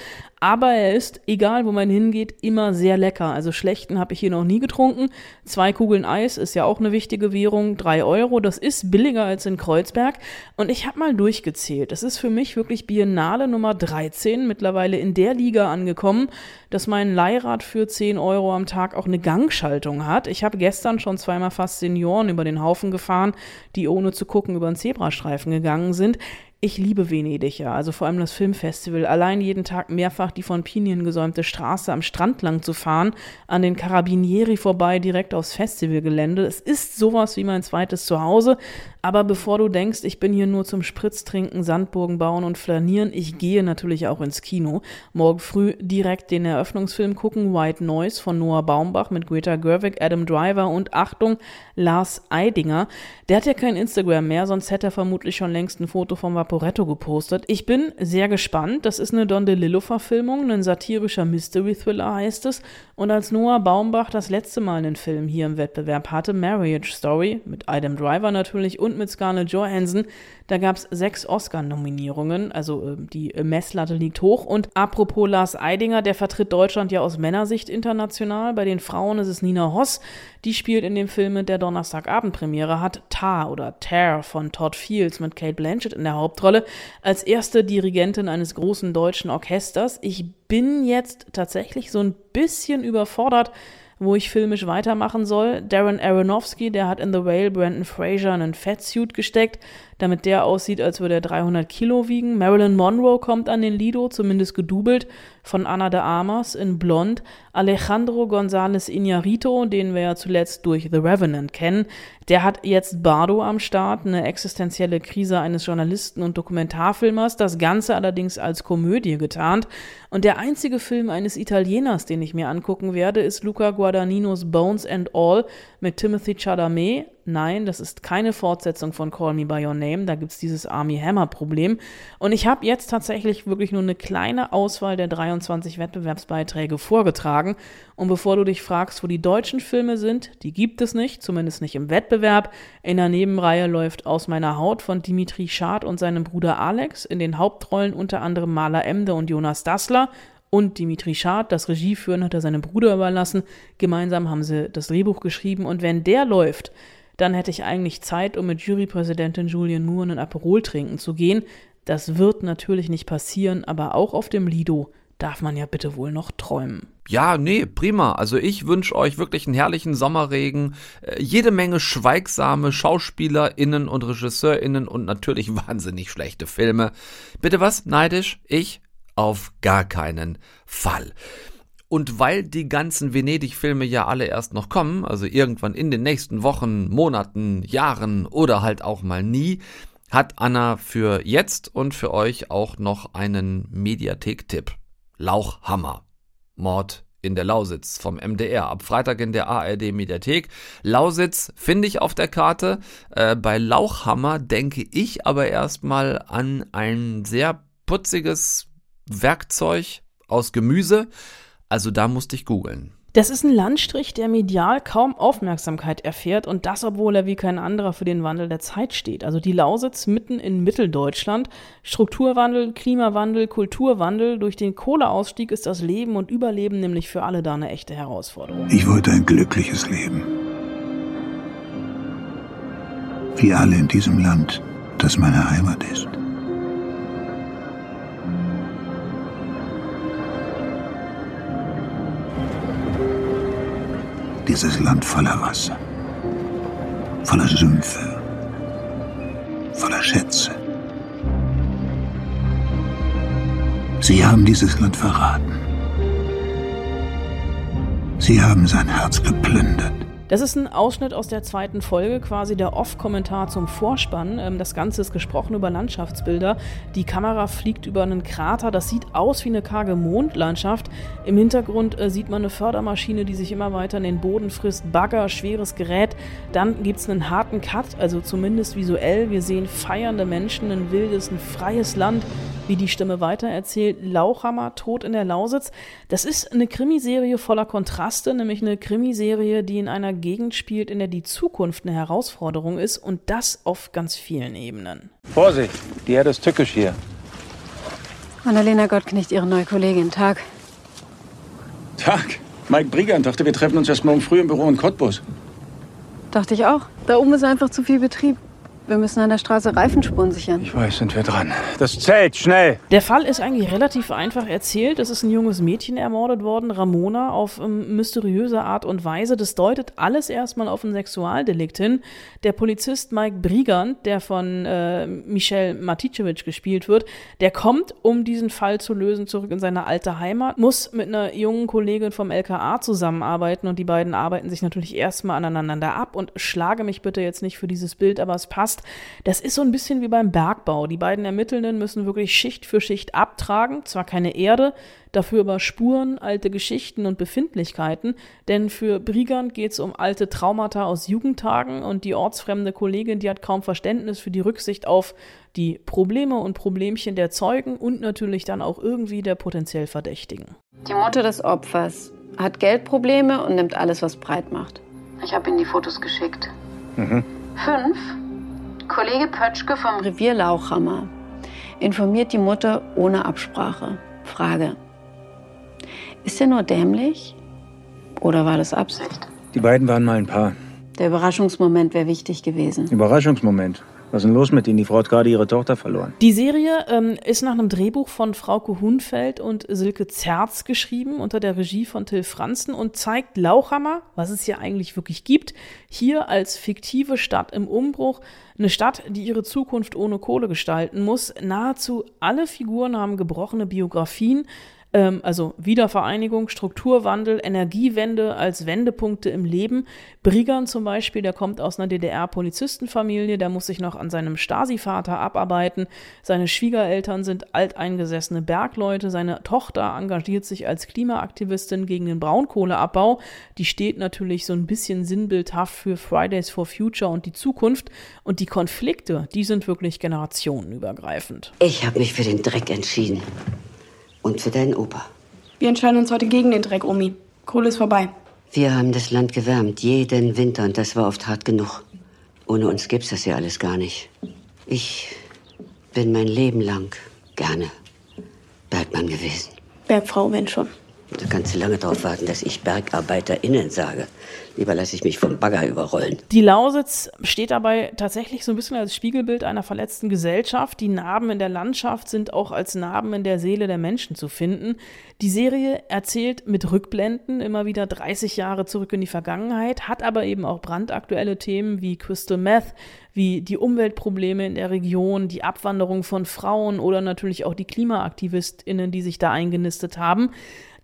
Aber er ist, egal wo man hingeht, immer sehr lecker. Also schlechten habe ich hier noch nie getrunken. Zwei Kugeln Eis ist ja auch eine wichtige Währung. Drei Euro, das ist billiger als in Kreuzberg. Und ich habe mal durchgezählt. Das ist für mich wirklich Biennale Nummer 13, mittlerweile in der Liga angekommen, dass mein Leihrad für 10 Euro am Tag auch eine Gangschaltung hat. Ich habe gestern schon zweimal fast Senioren über den Haufen gefahren, die ohne zu gucken über den Zebrastreifen gegangen sind ich liebe Venedig ja, also vor allem das Filmfestival. Allein jeden Tag mehrfach die von Pinien gesäumte Straße am Strand lang zu fahren, an den Carabinieri vorbei, direkt aufs Festivalgelände. Es ist sowas wie mein zweites Zuhause. Aber bevor du denkst, ich bin hier nur zum Spritztrinken, Sandburgen bauen und flanieren, ich gehe natürlich auch ins Kino. Morgen früh direkt den Eröffnungsfilm gucken, White Noise von Noah Baumbach mit Greta Gerwig, Adam Driver und Achtung, Lars Eidinger. Der hat ja kein Instagram mehr, sonst hätte er vermutlich schon längst ein Foto vom Vaporetto gepostet. Ich bin sehr gespannt. Das ist eine Don DeLillo-Verfilmung, ein satirischer Mystery-Thriller heißt es. Und als Noah Baumbach das letzte Mal einen Film hier im Wettbewerb hatte, Marriage Story, mit Adam Driver natürlich und mit Scarlett Johansson, da gab es sechs Oscar-Nominierungen, also äh, die Messlatte liegt hoch. Und apropos Lars Eidinger, der vertritt Deutschland ja aus Männersicht international. Bei den Frauen ist es Nina Hoss, die spielt in dem Film mit der Donnerstagabendpremiere hat, Tar oder Tar von Todd Fields mit Kate Blanchett in der Hauptrolle, als erste Dirigentin eines großen deutschen Orchesters. Ich bin jetzt tatsächlich so ein bisschen überfordert, wo ich filmisch weitermachen soll. Darren Aronofsky, der hat in The Whale Brandon Fraser einen Fatsuit gesteckt, damit der aussieht, als würde er 300 Kilo wiegen. Marilyn Monroe kommt an den Lido, zumindest gedubelt, von Anna de Armas in Blond. Alejandro González Iñárritu, den wir ja zuletzt durch The Revenant kennen, der hat jetzt Bardo am Start, eine existenzielle Krise eines Journalisten und Dokumentarfilmers, das Ganze allerdings als Komödie getarnt. Und der einzige Film eines Italieners, den ich mir angucken werde, ist Luca Guadagninos Bones and All mit Timothy Chalamet, nein, das ist keine Fortsetzung von Call Me By Your Name, da gibt's dieses Army Hammer Problem. Und ich habe jetzt tatsächlich wirklich nur eine kleine Auswahl der 23 Wettbewerbsbeiträge vorgetragen. Und bevor du dich fragst, wo die deutschen Filme sind, die gibt es nicht, zumindest nicht im Wettbewerb. In der Nebenreihe läuft Aus meiner Haut von Dimitri Schad und seinem Bruder Alex, in den Hauptrollen unter anderem Maler Emde und Jonas Dassler und Dimitri Schad, das Regieführen hat er seinem Bruder überlassen. Gemeinsam haben sie das Drehbuch geschrieben und wenn der läuft, dann hätte ich eigentlich Zeit, um mit Jurypräsidentin Julian Moore einen Aperol trinken zu gehen. Das wird natürlich nicht passieren, aber auch auf dem Lido darf man ja bitte wohl noch träumen. Ja, nee, prima. Also ich wünsche euch wirklich einen herrlichen Sommerregen, äh, jede Menge schweigsame SchauspielerInnen und RegisseurInnen und natürlich wahnsinnig schlechte Filme. Bitte was? Neidisch? Ich? Auf gar keinen Fall. Und weil die ganzen Venedig-Filme ja alle erst noch kommen, also irgendwann in den nächsten Wochen, Monaten, Jahren oder halt auch mal nie, hat Anna für jetzt und für euch auch noch einen Mediathek-Tipp. Lauchhammer. Mord in der Lausitz vom MDR. Ab Freitag in der ARD Mediathek. Lausitz finde ich auf der Karte. Äh, bei Lauchhammer denke ich aber erstmal an ein sehr putziges Werkzeug aus Gemüse also da musste ich googeln. Das ist ein Landstrich, der medial kaum Aufmerksamkeit erfährt und das, obwohl er wie kein anderer für den Wandel der Zeit steht. Also die Lausitz mitten in Mitteldeutschland. Strukturwandel, Klimawandel, Kulturwandel. Durch den Kohleausstieg ist das Leben und Überleben nämlich für alle da eine echte Herausforderung. Ich wollte ein glückliches Leben. Wie alle in diesem Land, das meine Heimat ist. Dieses Land voller Wasser, voller Sümpfe, voller Schätze. Sie haben dieses Land verraten. Sie haben sein Herz geplündert. Das ist ein Ausschnitt aus der zweiten Folge, quasi der Off-Kommentar zum Vorspann. Ähm, das Ganze ist gesprochen über Landschaftsbilder. Die Kamera fliegt über einen Krater. Das sieht aus wie eine karge Mondlandschaft. Im Hintergrund äh, sieht man eine Fördermaschine, die sich immer weiter in den Boden frisst. Bagger, schweres Gerät. Dann gibt es einen harten Cut, also zumindest visuell. Wir sehen feiernde Menschen, ein wildes, ein freies Land wie die Stimme weitererzählt, Lauchhammer, Tod in der Lausitz. Das ist eine Krimiserie voller Kontraste, nämlich eine Krimiserie, die in einer Gegend spielt, in der die Zukunft eine Herausforderung ist und das auf ganz vielen Ebenen. Vorsicht, die Erde ist tückisch hier. Annalena Gottknecht, ihre neue Kollegin. Tag. Tag. Mike Brigant dachte, wir treffen uns erst morgen früh im Büro in Cottbus. Dachte ich auch. Da oben ist einfach zu viel Betrieb. Wir müssen an der Straße Reifenspuren sichern. Ich weiß, sind wir dran. Das Zelt, schnell! Der Fall ist eigentlich relativ einfach erzählt. Es ist ein junges Mädchen ermordet worden, Ramona, auf ähm, mysteriöse Art und Weise. Das deutet alles erstmal auf ein Sexualdelikt hin. Der Polizist Mike Brigant, der von äh, Michel Maticevic gespielt wird, der kommt, um diesen Fall zu lösen, zurück in seine alte Heimat, muss mit einer jungen Kollegin vom LKA zusammenarbeiten und die beiden arbeiten sich natürlich erstmal aneinander ab und schlage mich bitte jetzt nicht für dieses Bild, aber es passt das ist so ein bisschen wie beim Bergbau. Die beiden Ermittelnden müssen wirklich Schicht für Schicht abtragen, zwar keine Erde, dafür aber Spuren, alte Geschichten und Befindlichkeiten, denn für Brigand geht es um alte Traumata aus Jugendtagen und die ortsfremde Kollegin, die hat kaum Verständnis für die Rücksicht auf die Probleme und Problemchen der Zeugen und natürlich dann auch irgendwie der potenziell Verdächtigen. Die Mutter des Opfers hat Geldprobleme und nimmt alles, was breit macht. Ich habe Ihnen die Fotos geschickt. Mhm. Fünf Kollege Pötschke vom Revier Lauchhammer informiert die Mutter ohne Absprache. Frage. Ist er nur dämlich oder war das Absicht? Die beiden waren mal ein Paar. Der Überraschungsmoment wäre wichtig gewesen. Überraschungsmoment? Was ist denn los mit Ihnen? Die Frau hat gerade ihre Tochter verloren. Die Serie ähm, ist nach einem Drehbuch von Frauke Hunfeld und Silke Zerz geschrieben, unter der Regie von Till Franzen und zeigt Lauchhammer, was es ja eigentlich wirklich gibt, hier als fiktive Stadt im Umbruch. Eine Stadt, die ihre Zukunft ohne Kohle gestalten muss. Nahezu alle Figuren haben gebrochene Biografien ähm, also Wiedervereinigung, Strukturwandel, Energiewende als Wendepunkte im Leben. Brigern zum Beispiel, der kommt aus einer DDR-Polizistenfamilie, der muss sich noch an seinem Stasi-Vater abarbeiten. Seine Schwiegereltern sind alteingesessene Bergleute. Seine Tochter engagiert sich als Klimaaktivistin gegen den Braunkohleabbau. Die steht natürlich so ein bisschen sinnbildhaft für Fridays for Future und die Zukunft. Und die Konflikte, die sind wirklich generationenübergreifend. Ich habe mich für den Dreck entschieden. Und für deinen Opa. Wir entscheiden uns heute gegen den Dreck, Omi. Kohle ist vorbei. Wir haben das Land gewärmt, jeden Winter, und das war oft hart genug. Ohne uns gibt's das ja alles gar nicht. Ich bin mein Leben lang gerne Bergmann gewesen. Bergfrau, wenn schon. Da kannst du lange drauf warten, dass ich BergarbeiterInnen sage. Lieber lasse ich mich vom Bagger überrollen. Die Lausitz steht dabei tatsächlich so ein bisschen als Spiegelbild einer verletzten Gesellschaft. Die Narben in der Landschaft sind auch als Narben in der Seele der Menschen zu finden. Die Serie erzählt mit Rückblenden immer wieder 30 Jahre zurück in die Vergangenheit, hat aber eben auch brandaktuelle Themen wie Crystal Meth, wie die Umweltprobleme in der Region, die Abwanderung von Frauen oder natürlich auch die KlimaaktivistInnen, die sich da eingenistet haben.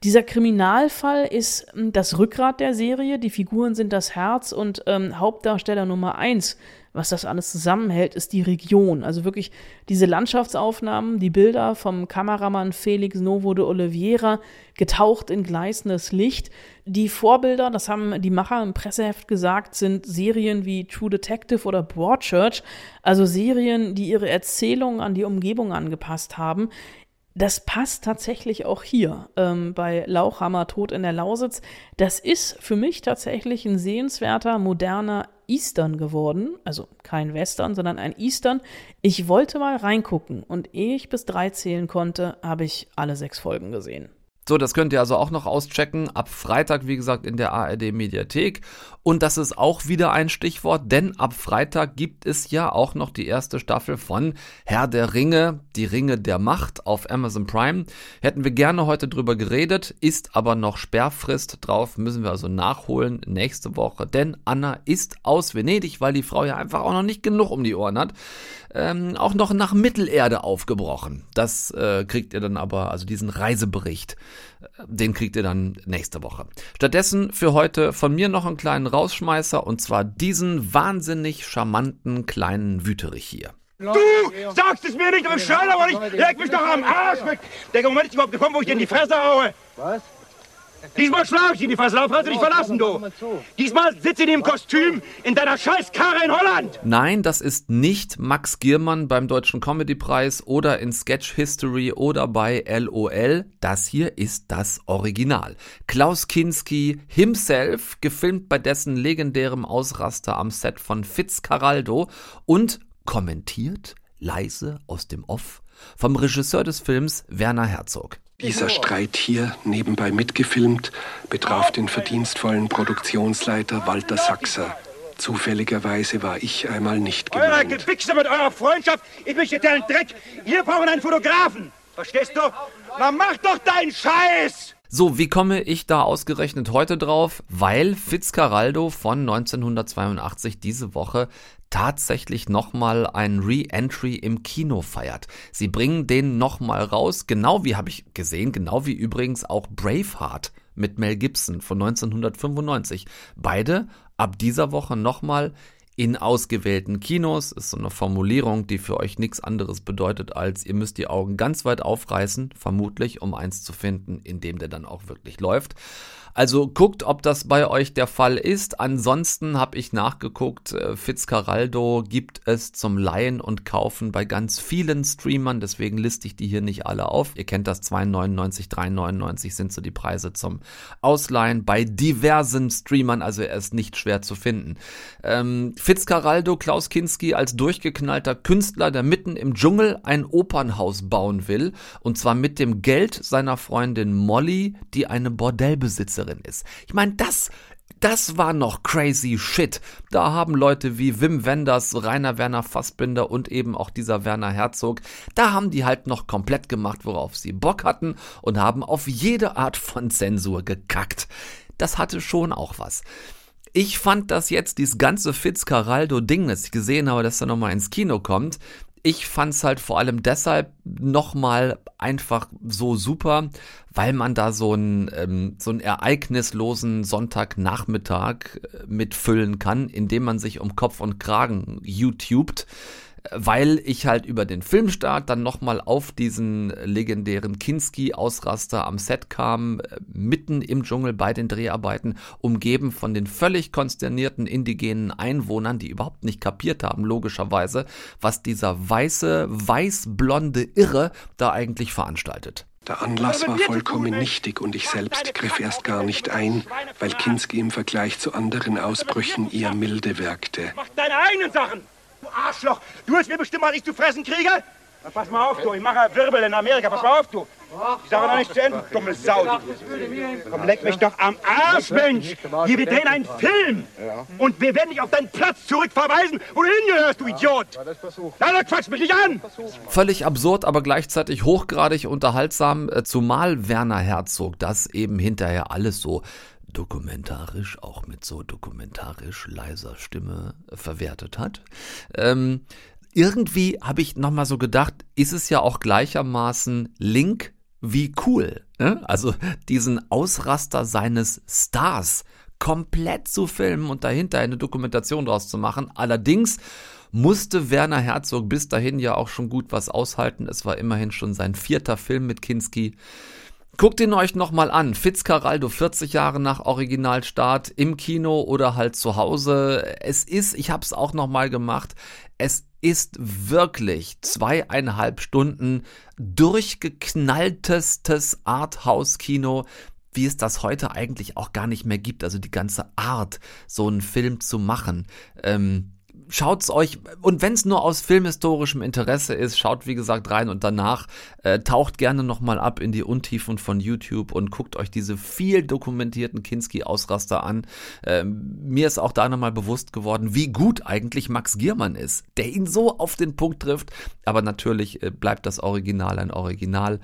Dieser Kriminalfall ist hm, das Rückgrat der Serie, die Figuren sind das Herz und ähm, Hauptdarsteller Nummer eins, was das alles zusammenhält, ist die Region. Also wirklich diese Landschaftsaufnahmen, die Bilder vom Kameramann Felix Novo de Oliveira, getaucht in gleißendes Licht. Die Vorbilder, das haben die Macher im Presseheft gesagt, sind Serien wie True Detective oder Broadchurch, also Serien, die ihre Erzählung an die Umgebung angepasst haben das passt tatsächlich auch hier ähm, bei Lauchhammer Tod in der Lausitz. Das ist für mich tatsächlich ein sehenswerter, moderner Eastern geworden. Also kein Western, sondern ein Eastern. Ich wollte mal reingucken und ehe ich bis drei zählen konnte, habe ich alle sechs Folgen gesehen. So, das könnt ihr also auch noch auschecken. Ab Freitag, wie gesagt, in der ARD Mediathek. Und das ist auch wieder ein Stichwort, denn ab Freitag gibt es ja auch noch die erste Staffel von Herr der Ringe, die Ringe der Macht auf Amazon Prime. Hätten wir gerne heute drüber geredet, ist aber noch Sperrfrist drauf, müssen wir also nachholen nächste Woche. Denn Anna ist aus Venedig, weil die Frau ja einfach auch noch nicht genug um die Ohren hat. Ähm, auch noch nach Mittelerde aufgebrochen. Das äh, kriegt ihr dann aber, also diesen Reisebericht Den kriegt ihr dann nächste Woche. Stattdessen für heute von mir noch einen kleinen Rausschmeißer und zwar diesen wahnsinnig charmanten kleinen Wüterich hier. Du sagst es mir nicht, bist schön, aber nicht. Leg mich doch am Arsch weg. Der Moment ist überhaupt gekommen, wo ich dir in die Fresse haue. Was? Diesmal schlage ich in die kannst du dich verlassen, du. Diesmal sitze ich in dem Kostüm in deiner Scheißkarre in Holland. Nein, das ist nicht Max Giermann beim Deutschen Comedypreis oder in Sketch History oder bei LOL. Das hier ist das Original. Klaus Kinski himself, gefilmt bei dessen legendärem Ausraster am Set von Fitzcarraldo und kommentiert leise aus dem Off vom Regisseur des Films Werner Herzog. Dieser Streit hier, nebenbei mitgefilmt, betraf den verdienstvollen Produktionsleiter Walter Sachser. Zufälligerweise war ich einmal nicht Euer gemeint. Gewichse mit eurer Freundschaft, ich möchte dir einen Dreck. Wir brauchen einen Fotografen. Verstehst du? Na mach doch deinen Scheiß! So, wie komme ich da ausgerechnet heute drauf? Weil Fitzcarraldo von 1982 diese Woche tatsächlich nochmal ein Re-Entry im Kino feiert. Sie bringen den nochmal raus, genau wie habe ich gesehen, genau wie übrigens auch Braveheart mit Mel Gibson von 1995. Beide ab dieser Woche nochmal in ausgewählten Kinos. Ist so eine Formulierung, die für euch nichts anderes bedeutet, als ihr müsst die Augen ganz weit aufreißen, vermutlich, um eins zu finden, in dem der dann auch wirklich läuft. Also guckt, ob das bei euch der Fall ist. Ansonsten habe ich nachgeguckt, äh, Fitzcarraldo gibt es zum Leihen und Kaufen bei ganz vielen Streamern, deswegen liste ich die hier nicht alle auf. Ihr kennt das 2,99, 3,99 sind so die Preise zum Ausleihen bei diversen Streamern, also er ist nicht schwer zu finden. Ähm, Fitzcarraldo, Klaus Kinski als durchgeknallter Künstler, der mitten im Dschungel ein Opernhaus bauen will und zwar mit dem Geld seiner Freundin Molly, die eine Bordellbesitzerin ist. Ich meine, das das war noch crazy shit. Da haben Leute wie Wim Wenders, Rainer Werner Fassbinder und eben auch dieser Werner Herzog, da haben die halt noch komplett gemacht, worauf sie Bock hatten und haben auf jede Art von Zensur gekackt. Das hatte schon auch was. Ich fand das jetzt, dieses ganze Fitzcarraldo-Ding, das ich gesehen habe, dass er nochmal ins Kino kommt, ich fand's halt vor allem deshalb nochmal einfach so super, weil man da so einen, ähm, so einen ereignislosen Sonntagnachmittag äh, mitfüllen kann, indem man sich um Kopf und Kragen YouTubet weil ich halt über den Filmstart dann nochmal auf diesen legendären Kinski-Ausraster am Set kam, äh, mitten im Dschungel bei den Dreharbeiten, umgeben von den völlig konsternierten indigenen Einwohnern, die überhaupt nicht kapiert haben, logischerweise, was dieser weiße, weißblonde Irre da eigentlich veranstaltet. Der Anlass war vollkommen nichtig und ich selbst griff erst gar nicht ein, weil Kinski im Vergleich zu anderen Ausbrüchen eher milde wirkte. Mach deine eigenen Sachen! Du Arschloch! Du willst mir bestimmt mal ich zu fressen kriege? Na, pass mal auf, du. Ich mache Wirbel in Amerika. Pass mal auf, du. Ich sage noch nicht zu Ende, dumme Sau. Komm, leck mich doch am Arsch, Mensch. Hier, wir drehen einen Film. Und wir werden dich auf deinen Platz zurückverweisen, wo du hingehörst, du Idiot. Na, dann quatsch mich nicht an. Völlig absurd, aber gleichzeitig hochgradig unterhaltsam, äh, zumal Werner Herzog das eben hinterher alles so dokumentarisch, auch mit so dokumentarisch leiser Stimme verwertet hat. Ähm, irgendwie habe ich nochmal so gedacht, ist es ja auch gleichermaßen Link wie cool. Ne? Also diesen Ausraster seines Stars komplett zu filmen und dahinter eine Dokumentation draus zu machen. Allerdings musste Werner Herzog bis dahin ja auch schon gut was aushalten. Es war immerhin schon sein vierter Film mit Kinski. Guckt ihn euch nochmal an. Fitzcarraldo, 40 Jahre nach Originalstart, im Kino oder halt zu Hause. Es ist, ich habe es auch nochmal gemacht, es ist wirklich zweieinhalb Stunden durchgeknalltestes Arthouse-Kino, wie es das heute eigentlich auch gar nicht mehr gibt. Also die ganze Art, so einen Film zu machen. Ähm, schaut's euch und wenn es nur aus filmhistorischem Interesse ist, schaut wie gesagt rein und danach äh, taucht gerne noch mal ab in die Untiefen von YouTube und guckt euch diese viel dokumentierten Kinski-Ausraster an. Äh, mir ist auch da nochmal bewusst geworden, wie gut eigentlich Max Giermann ist, der ihn so auf den Punkt trifft. Aber natürlich äh, bleibt das Original ein Original.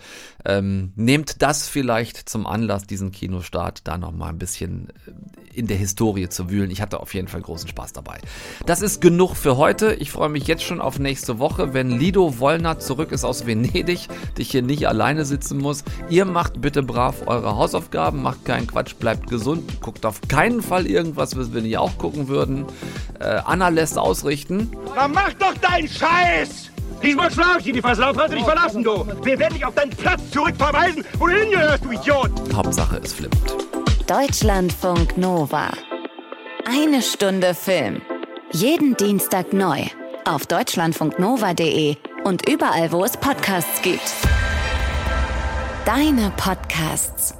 Ähm, nehmt das vielleicht zum Anlass, diesen Kinostart da noch mal ein bisschen äh, in der Historie zu wühlen. Ich hatte auf jeden Fall großen Spaß dabei. Das ist genug genug für heute. Ich freue mich jetzt schon auf nächste Woche, wenn Lido Wollner zurück ist aus Venedig, dich hier nicht alleine sitzen muss. Ihr macht bitte brav eure Hausaufgaben, macht keinen Quatsch, bleibt gesund, guckt auf keinen Fall irgendwas, was wir nicht auch gucken würden. Äh, Anna lässt ausrichten. Na mach doch deinen Scheiß! Diesmal schlag ich dir die du dich verlassen, du! Wir werden dich auf deinen Platz zurückverweisen, wo du hingehörst, du Idiot! Hauptsache es flippt. Deutschlandfunk Nova. Eine Stunde Film. Jeden Dienstag neu. Auf deutschlandfunknova.de und überall, wo es Podcasts gibt. Deine Podcasts.